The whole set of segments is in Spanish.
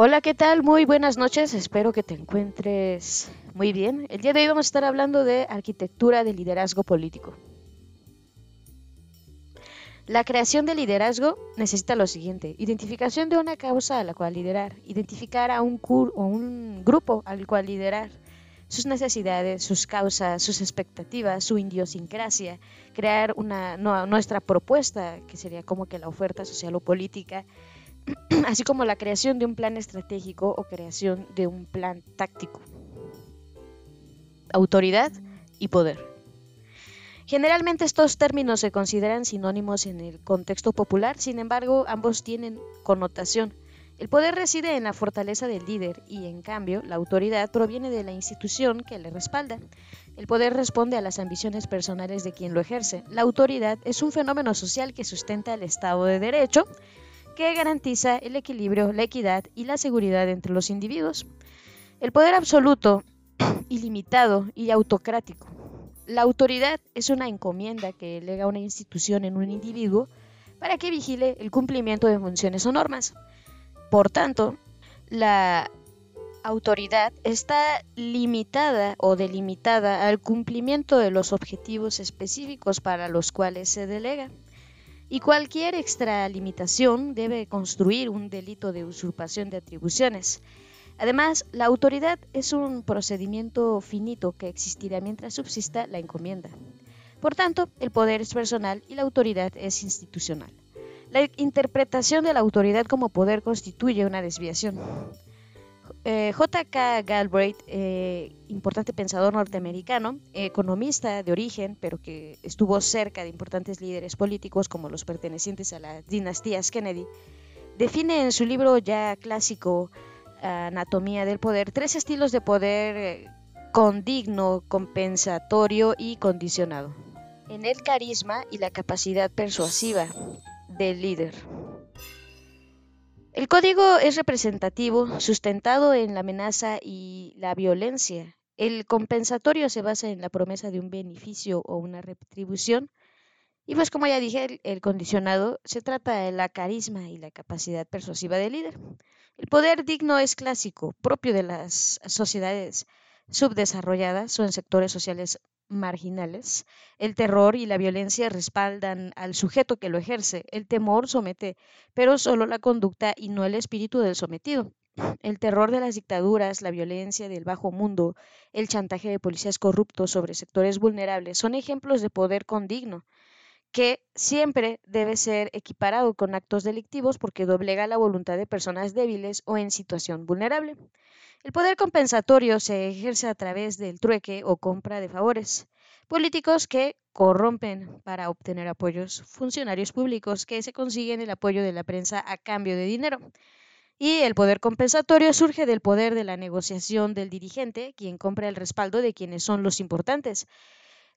Hola, ¿qué tal? Muy buenas noches, espero que te encuentres muy bien. El día de hoy vamos a estar hablando de arquitectura de liderazgo político. La creación de liderazgo necesita lo siguiente, identificación de una causa a la cual liderar, identificar a un, o un grupo al cual liderar, sus necesidades, sus causas, sus expectativas, su idiosincrasia, crear una, nuestra propuesta, que sería como que la oferta social o política, así como la creación de un plan estratégico o creación de un plan táctico. Autoridad y poder. Generalmente estos términos se consideran sinónimos en el contexto popular, sin embargo ambos tienen connotación. El poder reside en la fortaleza del líder y, en cambio, la autoridad proviene de la institución que le respalda. El poder responde a las ambiciones personales de quien lo ejerce. La autoridad es un fenómeno social que sustenta el Estado de Derecho, que garantiza el equilibrio, la equidad y la seguridad entre los individuos. El poder absoluto, ilimitado y autocrático. La autoridad es una encomienda que lega una institución en un individuo para que vigile el cumplimiento de funciones o normas. Por tanto, la autoridad está limitada o delimitada al cumplimiento de los objetivos específicos para los cuales se delega y cualquier extralimitación debe construir un delito de usurpación de atribuciones. Además, la autoridad es un procedimiento finito que existirá mientras subsista la encomienda. Por tanto, el poder es personal y la autoridad es institucional. La interpretación de la autoridad como poder constituye una desviación. Eh, J.K. Galbraith, eh, importante pensador norteamericano, economista de origen, pero que estuvo cerca de importantes líderes políticos como los pertenecientes a las dinastías Kennedy, define en su libro ya clásico Anatomía del Poder tres estilos de poder eh, condigno, compensatorio y condicionado. En el carisma y la capacidad persuasiva del líder. El código es representativo, sustentado en la amenaza y la violencia. El compensatorio se basa en la promesa de un beneficio o una retribución. Y pues como ya dije, el, condicionado se trata de la carisma y la capacidad persuasiva del líder. El poder digno es clásico, propio de las sociedades subdesarrolladas o en sectores sociales marginales. El terror y la violencia respaldan al sujeto que lo ejerce. El temor somete, pero solo la conducta y no el espíritu del sometido. El terror de las dictaduras, la violencia del bajo mundo, el chantaje de policías corruptos sobre sectores vulnerables son ejemplos de poder condigno, que siempre debe ser equiparado con actos delictivos porque doblega la voluntad de personas débiles o en situación vulnerable. El poder compensatorio se ejerce a través del trueque o compra de favores. Políticos que corrompen para obtener apoyos, funcionarios públicos que se consiguen el apoyo de la prensa a cambio de dinero. Y el poder compensatorio surge del poder de la negociación del dirigente, quien compra el respaldo de quienes son los importantes.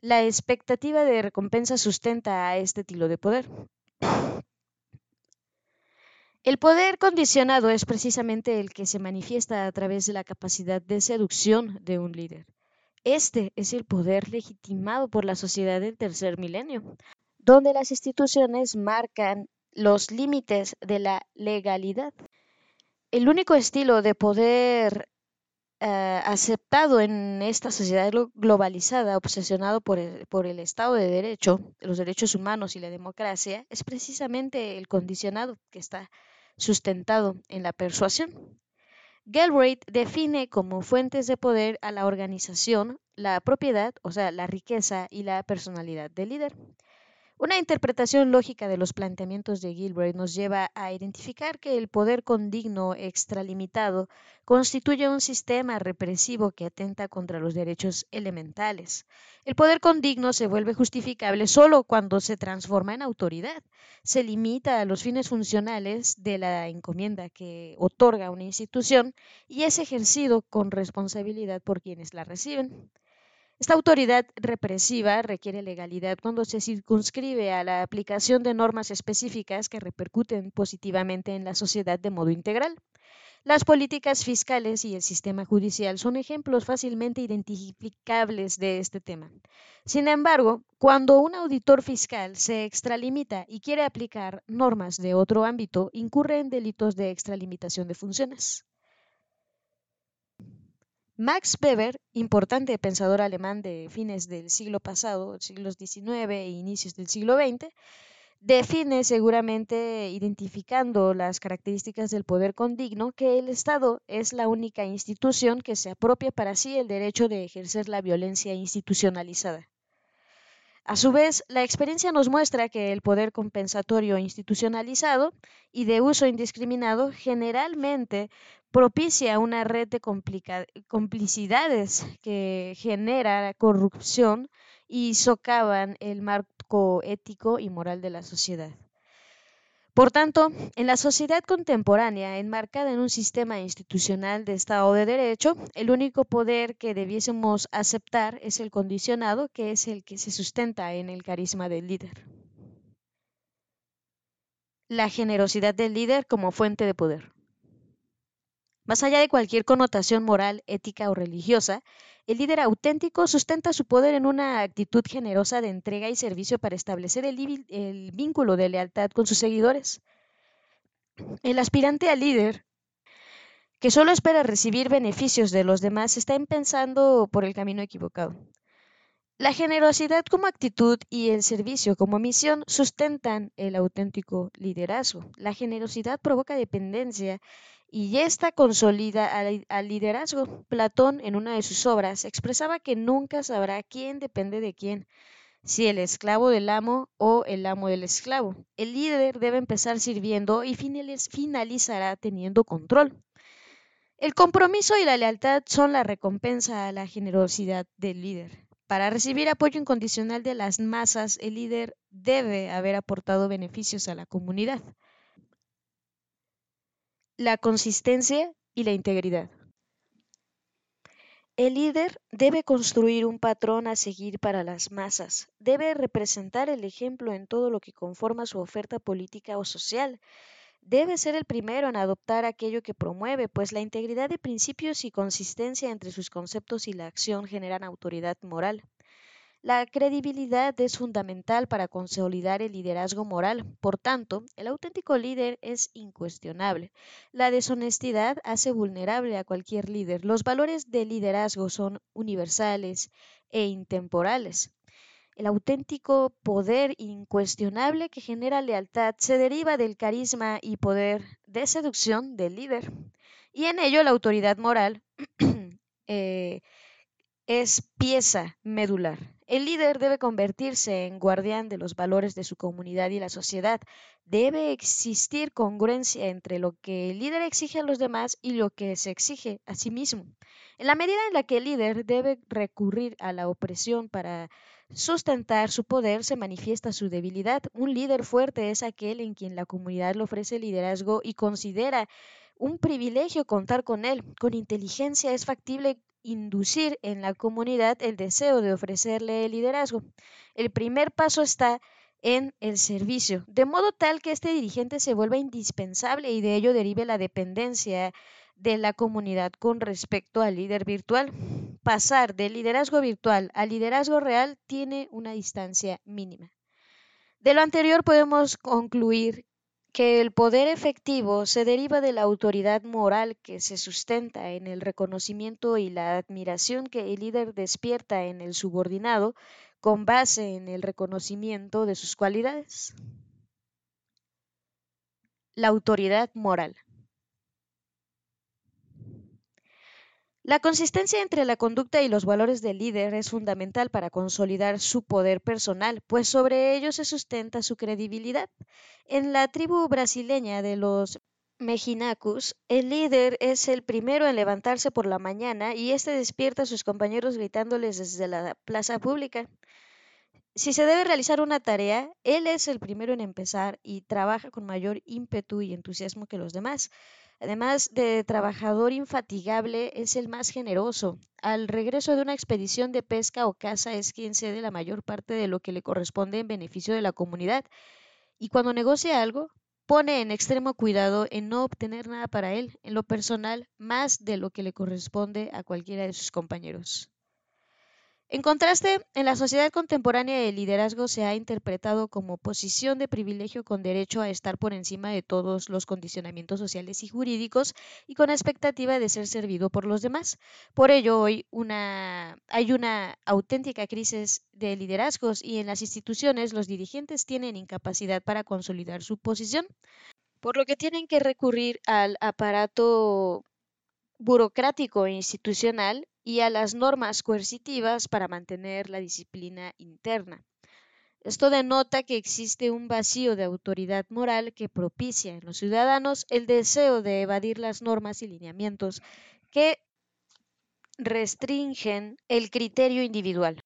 La expectativa de recompensa sustenta a este estilo de poder. El poder condicionado es precisamente el que se manifiesta a través de la capacidad de seducción de un líder. Este es el poder legitimado por la sociedad del tercer milenio, donde las instituciones marcan los límites de la legalidad. El único estilo de poder eh, aceptado en esta sociedad globalizada, obsesionado por por el Estado de Derecho, los derechos humanos y la democracia, es precisamente el condicionado que está sustentado en la persuasión. Galbraith define como fuentes de poder a la organización, la propiedad, o sea, la riqueza y la personalidad del líder. Una interpretación lógica de los planteamientos de Gilbert nos lleva a identificar que el poder condigno extralimitado constituye un sistema represivo que atenta contra los derechos elementales. El poder condigno se vuelve justificable solo cuando se transforma en autoridad, se limita a los fines funcionales de la encomienda que otorga una institución y es ejercido con responsabilidad por quienes la reciben. Esta autoridad represiva requiere legalidad cuando se circunscribe a la aplicación de normas específicas que repercuten positivamente en la sociedad de modo integral. Las políticas fiscales y el sistema judicial son ejemplos fácilmente identificables de este tema. Sin embargo, cuando un auditor fiscal se extralimita y quiere aplicar normas de otro ámbito, incurre en delitos de extralimitación de funciones. Max Weber, importante pensador alemán de fines del siglo pasado, siglos XIX e inicios del siglo XX, define seguramente identificando las características del poder condigno que el Estado es la única institución que se apropia para sí el derecho de ejercer la violencia institucionalizada. A su vez, la experiencia nos muestra que el poder compensatorio institucionalizado y de uso indiscriminado generalmente propicia una red de complicidades que genera corrupción y socavan el marco ético y moral de la sociedad. Por tanto, en la sociedad contemporánea, enmarcada en un sistema institucional de Estado de Derecho, el único poder que debiésemos aceptar es el condicionado, que es el que se sustenta en el carisma del líder. La generosidad del líder como fuente de poder. Más allá de cualquier connotación moral, ética o religiosa, el líder auténtico sustenta su poder en una actitud generosa de entrega y servicio para establecer el, vínculo de lealtad con sus seguidores. El aspirante a líder, que solo espera recibir beneficios de los demás, está empezando por el camino equivocado. La generosidad como actitud y el servicio como misión sustentan el auténtico liderazgo. La generosidad provoca dependencia y esta consolida al, liderazgo. Platón, en una de sus obras, expresaba que nunca sabrá quién depende de quién, si el esclavo del amo o el amo del esclavo. El líder debe empezar sirviendo y finalizará teniendo control. El compromiso y la lealtad son la recompensa a la generosidad del líder. Para recibir apoyo incondicional de las masas, el líder debe haber aportado beneficios a la comunidad la consistencia y la integridad. El líder debe construir un patrón a seguir para las masas, debe representar el ejemplo en todo lo que conforma su oferta política o social, debe ser el primero en adoptar aquello que promueve, pues la integridad de principios y consistencia entre sus conceptos y la acción generan autoridad moral. La credibilidad es fundamental para consolidar el liderazgo moral. Por tanto, el auténtico líder es incuestionable. La deshonestidad hace vulnerable a cualquier líder. Los valores del liderazgo son universales e intemporales. El auténtico poder incuestionable que genera lealtad se deriva del carisma y poder de seducción del líder. Y en ello la autoridad moral eh, es pieza medular. El líder debe convertirse en guardián de los valores de su comunidad y la sociedad. Debe existir congruencia entre lo que el líder exige a los demás y lo que se exige a sí mismo. En la medida en la que el líder debe recurrir a la opresión para sustentar su poder, se manifiesta su debilidad. Un líder fuerte es aquel en quien la comunidad le ofrece liderazgo y considera un privilegio contar con él. Con inteligencia es factible inducir en la comunidad el deseo de ofrecerle el liderazgo. El primer paso está en el servicio, de modo tal que este dirigente se vuelva indispensable y de ello derive la dependencia de la comunidad con respecto al líder virtual. Pasar del liderazgo virtual al liderazgo real tiene una distancia mínima. De lo anterior podemos concluir que el poder efectivo se deriva de la autoridad moral que se sustenta en el reconocimiento y la admiración que el líder despierta en el subordinado con base en el reconocimiento de sus cualidades. La autoridad moral. La consistencia entre la conducta y los valores del líder es fundamental para consolidar su poder personal, pues sobre ello se sustenta su credibilidad. En la tribu brasileña de los Mejinacus, el líder es el primero en levantarse por la mañana y éste despierta a sus compañeros gritándoles desde la plaza pública. Si se debe realizar una tarea, él es el primero en empezar y trabaja con mayor ímpetu y entusiasmo que los demás. Además de trabajador infatigable, es el más generoso. Al regreso de una expedición de pesca o caza es quien cede la mayor parte de lo que le corresponde en beneficio de la comunidad. Y cuando negocia algo, pone en extremo cuidado en no obtener nada para él, en lo personal, más de lo que le corresponde a cualquiera de sus compañeros. En contraste, en la sociedad contemporánea el liderazgo se ha interpretado como posición de privilegio con derecho a estar por encima de todos los condicionamientos sociales y jurídicos y con expectativa de ser servido por los demás. Por ello, hoy hay una auténtica crisis de liderazgos y en las instituciones los dirigentes tienen incapacidad para consolidar su posición, por lo que tienen que recurrir al aparato burocrático e institucional y a las normas coercitivas para mantener la disciplina interna. Esto denota que existe un vacío de autoridad moral que propicia en los ciudadanos el deseo de evadir las normas y lineamientos que restringen el criterio individual.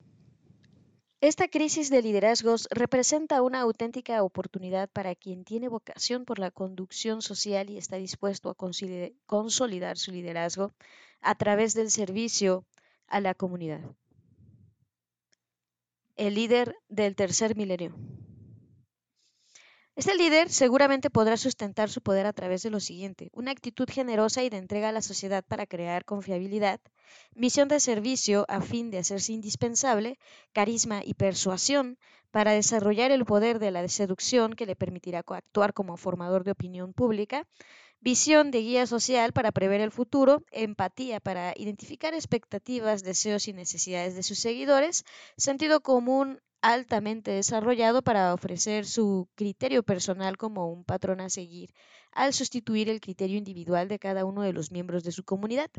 Esta crisis de liderazgos representa una auténtica oportunidad para quien tiene vocación por la conducción social y está dispuesto a consolidar su liderazgo a través del servicio a la comunidad. El líder del tercer milenio. Este líder seguramente podrá sustentar su poder a través de lo siguiente, una actitud generosa y de entrega a la sociedad para crear confiabilidad, misión de servicio a fin de hacerse indispensable, carisma y persuasión para desarrollar el poder de la seducción que le permitirá actuar como formador de opinión pública, visión de guía social para prever el futuro, empatía para identificar expectativas, deseos y necesidades de sus seguidores, sentido común altamente desarrollado para ofrecer su criterio personal como un patrón a seguir, al sustituir el criterio individual de cada uno de los miembros de su comunidad.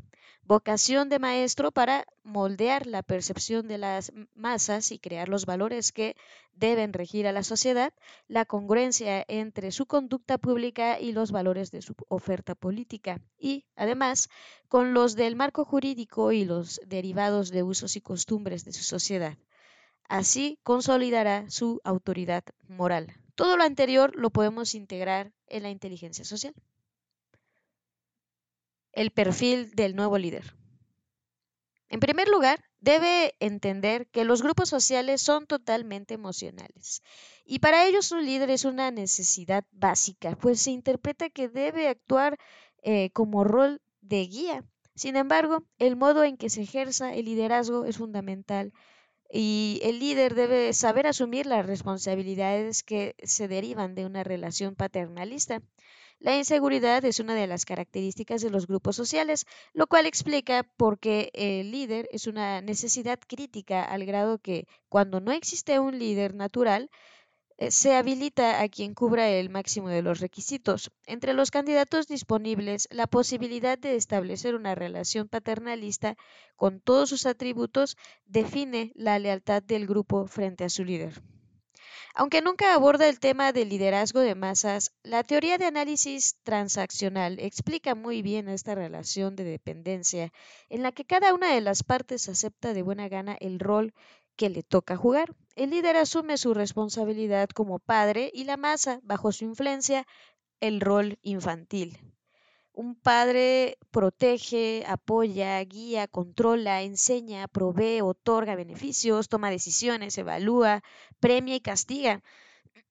Vocación de maestro para moldear la percepción de las masas y crear los valores que deben regir a la sociedad, la congruencia entre su conducta pública y los valores de su oferta política, y, además, con los del marco jurídico y los derivados de usos y costumbres de su sociedad. Así consolidará su autoridad moral. Todo lo anterior lo podemos integrar en la inteligencia social. El perfil del nuevo líder. En primer lugar, debe entender que los grupos sociales son totalmente emocionales y para ellos un líder es una necesidad básica, pues se interpreta que debe actuar eh, como rol de guía. Sin embargo, el modo en que se ejerza el liderazgo es fundamental y el líder debe saber asumir las responsabilidades que se derivan de una relación paternalista. La inseguridad es una de las características de los grupos sociales, lo cual explica por qué el líder es una necesidad crítica al grado que cuando no existe un líder natural, se habilita a quien cubra el máximo de los requisitos. Entre los candidatos disponibles, la posibilidad de establecer una relación paternalista con todos sus atributos define la lealtad del grupo frente a su líder. Aunque nunca aborda el tema del liderazgo de masas, la teoría de análisis transaccional explica muy bien esta relación de dependencia en la que cada una de las partes acepta de buena gana el rol que le toca jugar. El líder asume su responsabilidad como padre y la masa, bajo su influencia, el rol infantil. Un padre protege, apoya, guía, controla, enseña, provee, otorga beneficios, toma decisiones, evalúa, premia y castiga.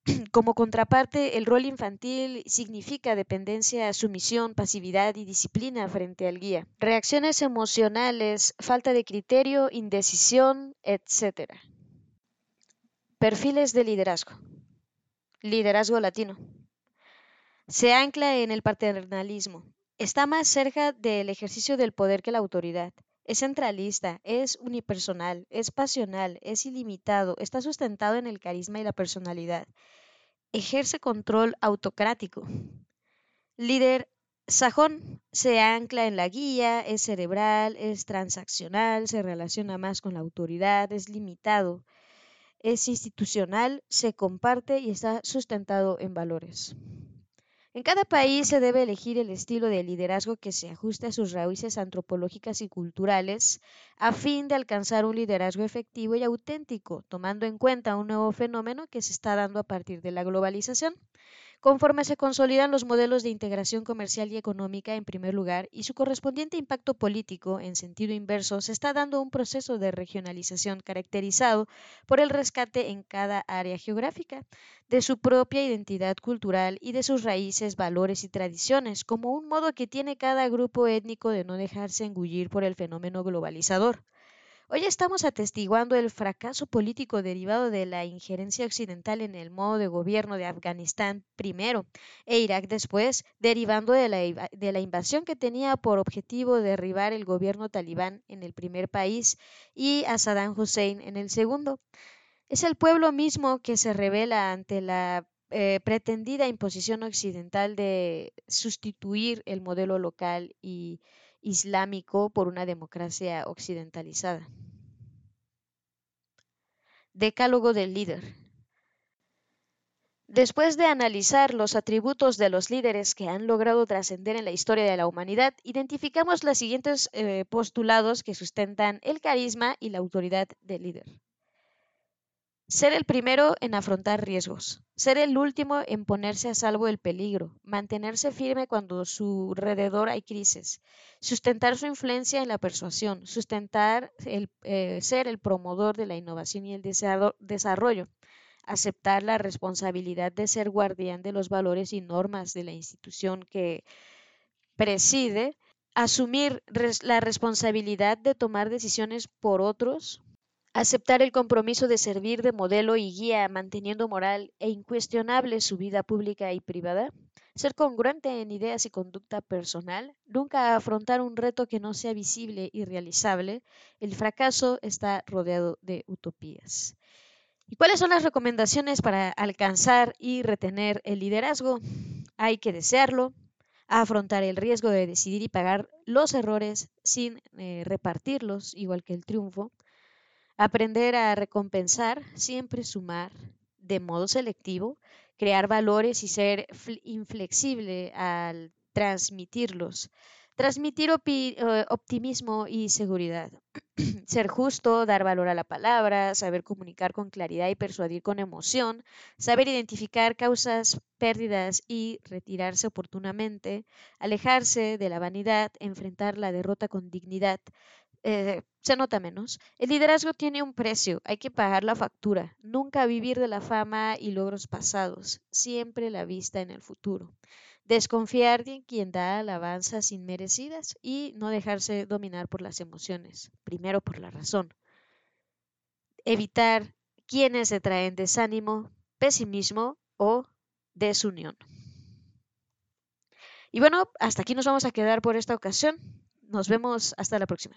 Como contraparte, el rol infantil significa dependencia, sumisión, pasividad y disciplina frente al guía. Reacciones emocionales, falta de criterio, indecisión, etc. Perfiles de liderazgo. Liderazgo latino. Se ancla en el paternalismo. Está más cerca del ejercicio del poder que la autoridad. Es centralista, es unipersonal, es pasional, es ilimitado, está sustentado en el carisma y la personalidad. Ejerce control autocrático. Líder sajón se ancla en la guía, es cerebral, es transaccional, se relaciona más con la autoridad, es limitado, es institucional, se comparte y está sustentado en valores. En cada país se debe elegir el estilo de liderazgo que se ajuste a sus raíces antropológicas y culturales a fin de alcanzar un liderazgo efectivo y auténtico, tomando en cuenta un nuevo fenómeno que se está dando a partir de la globalización. Conforme se consolidan los modelos de integración comercial y económica en primer lugar y su correspondiente impacto político en sentido inverso, se está dando un proceso de regionalización caracterizado por el rescate en cada área geográfica de su propia identidad cultural y de sus raíces, valores y tradiciones, como un modo que tiene cada grupo étnico de no dejarse engullir por el fenómeno globalizador. Hoy estamos atestiguando el fracaso político derivado de la injerencia occidental en el modo de gobierno de Afganistán primero e Irak después, derivando de la, de la invasión que tenía por objetivo derribar el gobierno talibán en el primer país y a Saddam Hussein en el segundo. Es el pueblo mismo que se revela ante la eh, pretendida imposición occidental de sustituir el modelo local y islámico por una democracia occidentalizada. Decálogo del líder. Después de analizar los atributos de los líderes que han logrado trascender en la historia de la humanidad, identificamos los siguientes eh, postulados que sustentan el carisma y la autoridad del líder. Ser el primero en afrontar riesgos, ser el último en ponerse a salvo del peligro, mantenerse firme cuando a su alrededor hay crisis, sustentar su influencia en la persuasión, sustentar el, eh, ser el promotor de la innovación y el desarrollo, aceptar la responsabilidad de ser guardián de los valores y normas de la institución que preside, asumir la responsabilidad de tomar decisiones por otros, aceptar el compromiso de servir de modelo y guía manteniendo moral e incuestionable su vida pública y privada, ser congruente en ideas y conducta personal, nunca afrontar un reto que no sea visible y realizable, el fracaso está rodeado de utopías. ¿Y cuáles son las recomendaciones para alcanzar y retener el liderazgo? Hay que desearlo, afrontar el riesgo de decidir y pagar los errores sin eh, repartirlos, igual que el triunfo, Aprender a recompensar, siempre sumar, de modo selectivo, crear valores y ser inflexible al transmitirlos. Transmitir eh, optimismo y seguridad. ser justo, dar valor a la palabra, saber comunicar con claridad y persuadir con emoción, saber identificar causas, pérdidas y retirarse oportunamente, alejarse de la vanidad, enfrentar la derrota con dignidad, eh, se nota menos. El liderazgo tiene un precio, hay que pagar la factura, nunca vivir de la fama y logros pasados, siempre la vista en el futuro. Desconfiar de quien da alabanzas inmerecidas y no dejarse dominar por las emociones, primero por la razón. Evitar quienes se traen desánimo, pesimismo o desunión. Y bueno, hasta aquí nos vamos a quedar por esta ocasión. Nos vemos hasta la próxima.